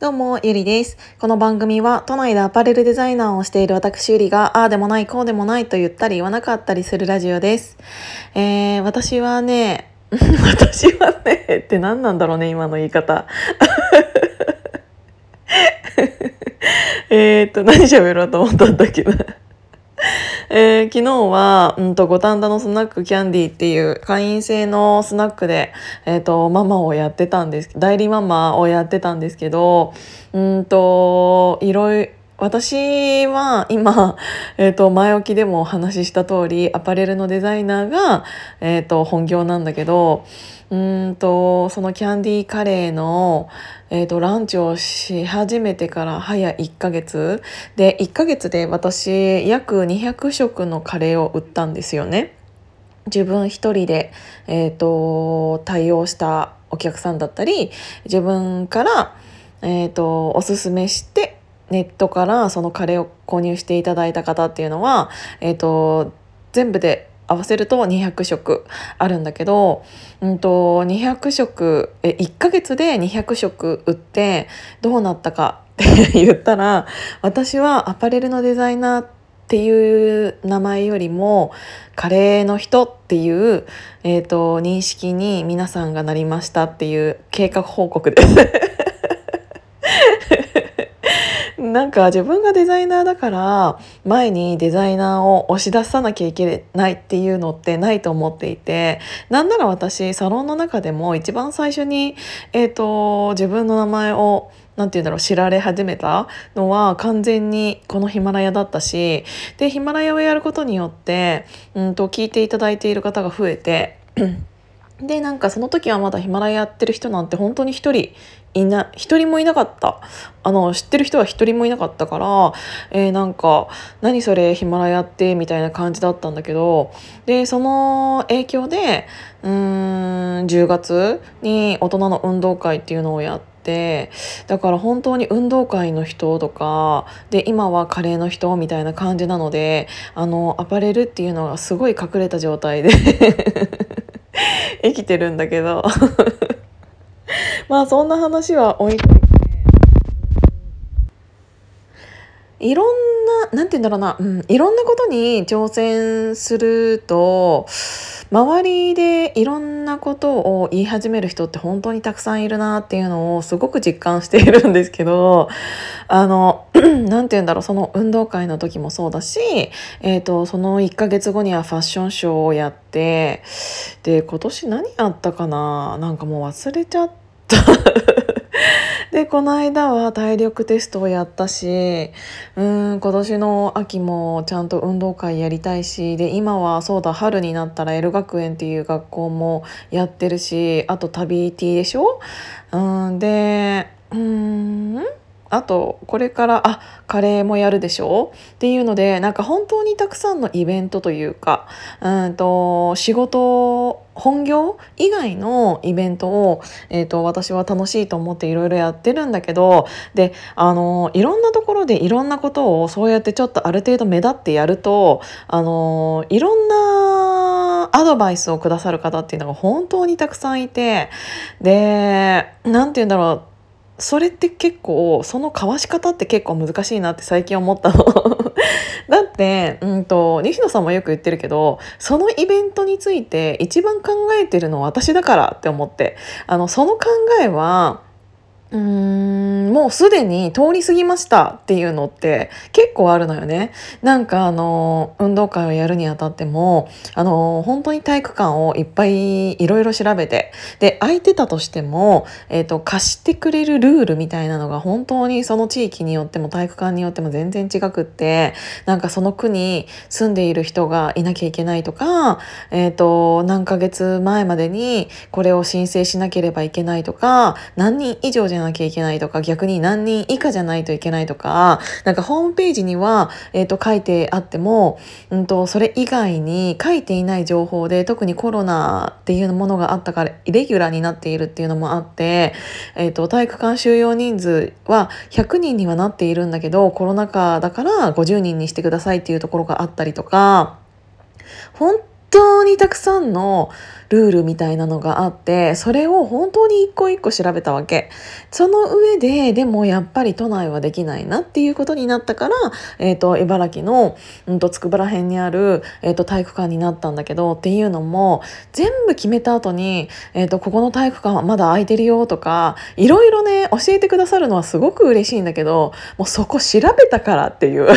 どうも、ゆりです。この番組は、都内でアパレルデザイナーをしている私ゆりが、ああでもない、こうでもないと言ったり言わなかったりするラジオです。えー、私はね、私はね、って何なんだろうね、今の言い方。えっと、何喋ろうと思ったんだっけな。えー、昨日は、うんと、五反田のスナックキャンディーっていう会員制のスナックで、えっ、ー、と、ママをやってたんです、代理ママをやってたんですけど、うんと、いろいろ、私は今、えっ、ー、と、前置きでもお話しした通り、アパレルのデザイナーが、えっ、ー、と、本業なんだけど、うんと、そのキャンディーカレーの、えっ、ー、と、ランチをし始めてから早1ヶ月で、1ヶ月で私、約200食のカレーを売ったんですよね。自分一人で、えっ、と、対応したお客さんだったり、自分から、えっ、と、おすすめして、ネットからそのカレーを購入していただいた方っていうのは、えっ、と、全部で合わせると200食あるんだけど、うんと、200食え1ヶ月で200食売ってどうなったかって言ったら私はアパレルのデザイナーっていう名前よりもカレーの人っていう、えーと認識に皆さんがなりましたっていう計画報告です。なんか自分がデザイナーだから前にデザイナーを押し出さなきゃいけないっていうのってないと思っていてなんなら私サロンの中でも一番最初に、えーと、自分の名前をなんて言うんだろう知られ始めたのは完全にこのヒマラヤだったしでヒマラヤをやることによって、うんと聞いていただいている方が増えてでなんかその時はまだヒマラヤやってる人なんて本当に一人いな一人もいなかったあの知ってる人は一人もいなかったから、えー、なんか「何それヒマラヤって」みたいな感じだったんだけどでその影響でうーん10月に大人の運動会っていうのをやって。だから本当に運動会の人とかで今はカレーの人みたいな感じなのであのアパレルっていうのがすごい隠れた状態で 生きてるんだけど。まあそんな話は置いといていろんな何て言うんだろうな、うん、いろんなことに挑戦すると周りでいろんなことを言い始める人って本当にたくさんいるなっていうのをすごく実感しているんですけどあの 何て言うんだろう。その運動会の時もそうだし、えーと、その1ヶ月後にはファッションショーをやってで今年何やったかな。なんかもう忘れちゃった。でこの間は体力テストをやったしうん今年の秋もちゃんと運動会やりたいしで今はそうだ春になったら L 学園っていう学校もやってるしあと旅 T でしょ？うんでうんあとこれからあカレーもやるでしょ？っていうのでなんか本当にたくさんのイベントというかうんと仕事本業以外のイベントを、えーと、私は楽しいと思っていろいろやってるんだけどであのいろんなところでいろんなことをそうやってちょっとある程度目立ってやるとあのいろんなアドバイスをくださる方っていうのが本当にたくさんいてで何て言うんだろうそれって結構その交わし方って結構難しいなって最近思ったの。だって、うんと、西野さんもよく言ってるけどそのイベントについて一番考えてるのは私だからって思って。あのその考えはうーんもうすでに通り過ぎましたっていうのって結構あるのよね。なんかあの運動会をやるにあたってもあの本当に体育館をいっぱいいろいろ調べてで空いてたとしても、えーと、貸してくれるルールみたいなのが本当にその地域によっても体育館によっても全然違くってなんかその区に住んでいる人がいなきゃいけないとか、えーと何ヶ月前までにこれを申請しなければいけないとか何人以上じゃなきゃいけないとか逆に何人以下じゃないといけないとかなんかホームページには、えー、と書いてあっても、うんと、それ以外に書いていない情報で特にコロナっていうものがあったからイレギュラーになっているっていうのもあって、えーと、体育館収容人数は100人にはなっているんだけどコロナ禍だから50人にしてくださいっていうところがあったりとか本当にたくさんのルールみたいなのがあってそれを本当に一個一個調べたわけ。その上ででもやっぱり都内はできないなっていうことになったから、えーと、茨城の、うんと、筑波ら辺にある、えーと、体育館になったんだけどっていうのも全部決めた後に、えーとここの体育館はまだ空いてるよとかいろいろね教えてくださるのはすごく嬉しいんだけどもうそこ調べたからっていう。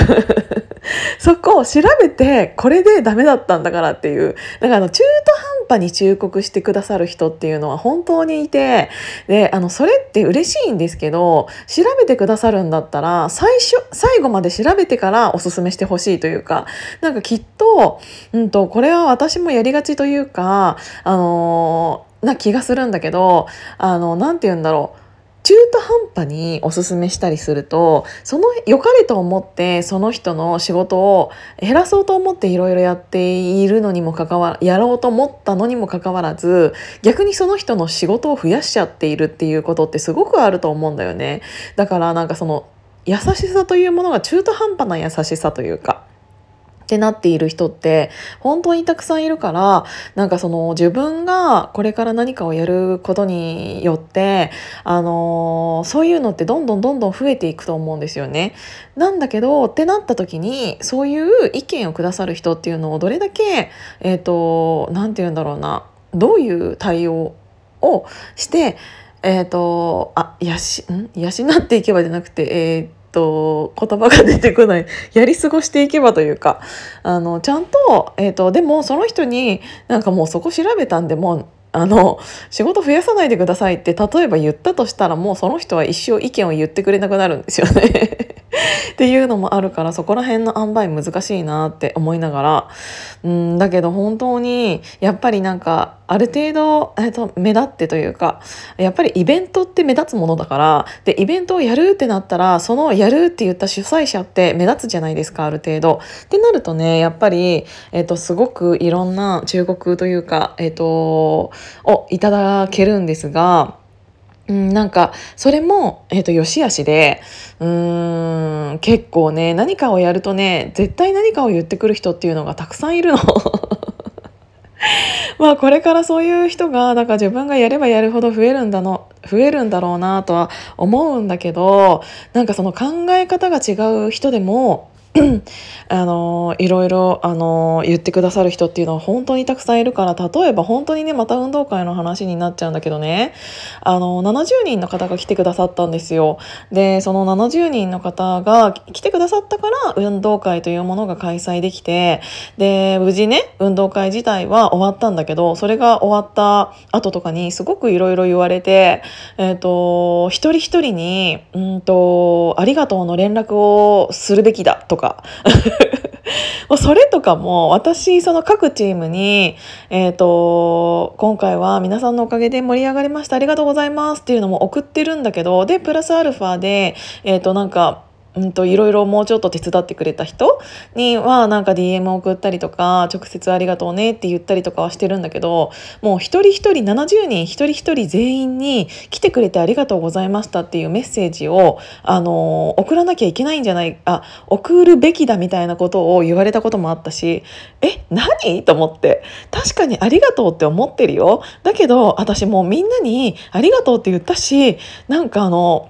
そこを調べてこれでダメだったんだからっていう。だからあの中途半端に忠告してくださる人っていうのは本当にいて。であのそれって嬉しいんですけど調べてくださるんだったら最初最後まで調べてからおすすめしてほしいというか。なんかきっと,、うんと、これは私もやりがちというかあのな気がするんだけどあのなて言うんだろう。中途半端におすすめしたりするとその良かれと思ってその人の仕事を減らそうと思っていろいろやっているのにもかかわらやろうと思ったのにもかかわらず逆にその人の仕事を増やしちゃっているっていうことってすごくあると思うんだよね。だからなんかその優しさというものが中途半端な優しさというかってなっている人って本当にたくさんいるからなんかその自分がこれから何かをやることによってあのそういうのってどんどんどんどん増えていくと思うんですよね。なんだけどってなった時にそういう意見をくださる人っていうのをどれだけえっ、ー、と何て言うんだろうなどういう対応をしてえっ、ー、とあやしん？養っていけばじゃなくてえっ、ーとと言葉が出てこない。やり過ごしていけばというか。あのちゃんと,、えーと、でもその人になんかもうそこ調べたんでもうあの仕事増やさないでくださいって例えば言ったとしたらもうその人は一生意見を言ってくれなくなるんですよね。っていうのもあるからそこら辺の塩梅難しいなって思いながらうんだけど本当にやっぱりなんかある程度、えー、と目立ってというかやっぱりイベントって目立つものだからでイベントをやるってなったらそのやるって言った主催者って目立つじゃないですかある程度。ってなるとねやっぱり、えー、とすごくいろんな忠告というか、えーと、をいただけるんですが。うん、なんかそれも、えーと、よしあしでうーん結構ね何かをやるとね絶対何かを言ってくる人っていうのがたくさんいるの。まあこれからそういう人がだから自分がやればやるほど増えるんだの増えるんだろうなとは思うんだけどなんかその考え方が違う人でも あのいろいろあの言ってくださる人っていうのは本当にたくさんいるから例えば本当にねまた運動会の話になっちゃうんだけどね。あのー70人の方が来てくださったんですよ。でその70人の方が来てくださったから運動会というものが開催できてで無事ね運動会自体は終わったんだけどそれが終わった後とかにすごくいろいろ言われてえっ、ー、と一人一人にうんとありがとうの連絡をするべきだとかか。もうそれとかも私その各チームに、えーと、今回は皆さんのおかげで盛り上がりました。ありがとうございますっていうのも送ってるんだけどでプラスアルファで、えーとなんかうんといろいろもうちょっと手伝ってくれた人にはなんか DM 送ったりとか直接ありがとうねって言ったりとかはしてるんだけどもう一人一人70人一人一人全員に来てくれてありがとうございましたっていうメッセージをあの送らなきゃいけないんじゃないあ送るべきだみたいなことを言われたこともあったしえ何？と思って確かにありがとうって思ってるよ。だけど私もうみんなにありがとうって言ったしなんかあの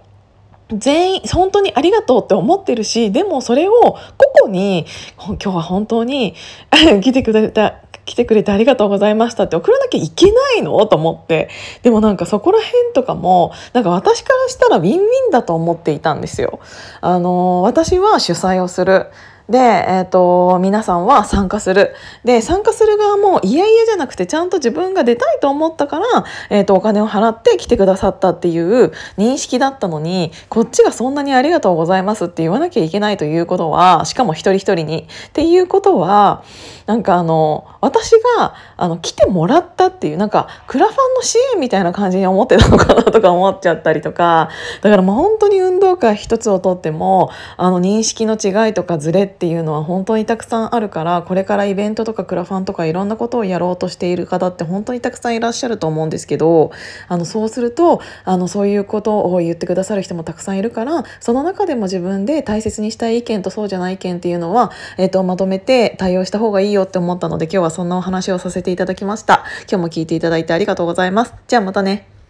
全員本当にありがとうって思ってるしでもそれを個々に今日は本当に 来てくれた来てくれてありがとうございましたって送らなきゃいけないの？と思って。でもなんかそこら辺とかもなんか私からしたらウィンウィンだと思っていたんですよ。あの私は主催をする。で、えーと、皆さんは参加する。で参加する側もいやいやじゃなくてちゃんと自分が出たいと思ったから、えーと、お金を払って来てくださったっていう認識だったのにこっちがそんなにありがとうございますって言わなきゃいけないということはしかも一人一人に。っていうことはなんかあの私があの来てもらったっていうなんかクラファンの支援みたいな感じに思ってたのかなとか思っちゃったりとかだからもう本当に運動会一つをとってもあの認識の違いとかズレってっていうのは本当にたくさんあるからこれからイベントとかクラファンとかいろんなことをやろうとしている方って本当にたくさんいらっしゃると思うんですけどあのそうするとあのそういうことを言ってくださる人もたくさんいるからその中でも自分で大切にしたい意見とそうじゃない意見っていうのは、えー、とまとめて対応した方がいいよって思ったので今日はそんなお話をさせていただきました。今日も聞いていただいてありがとうございます。じゃあまたね。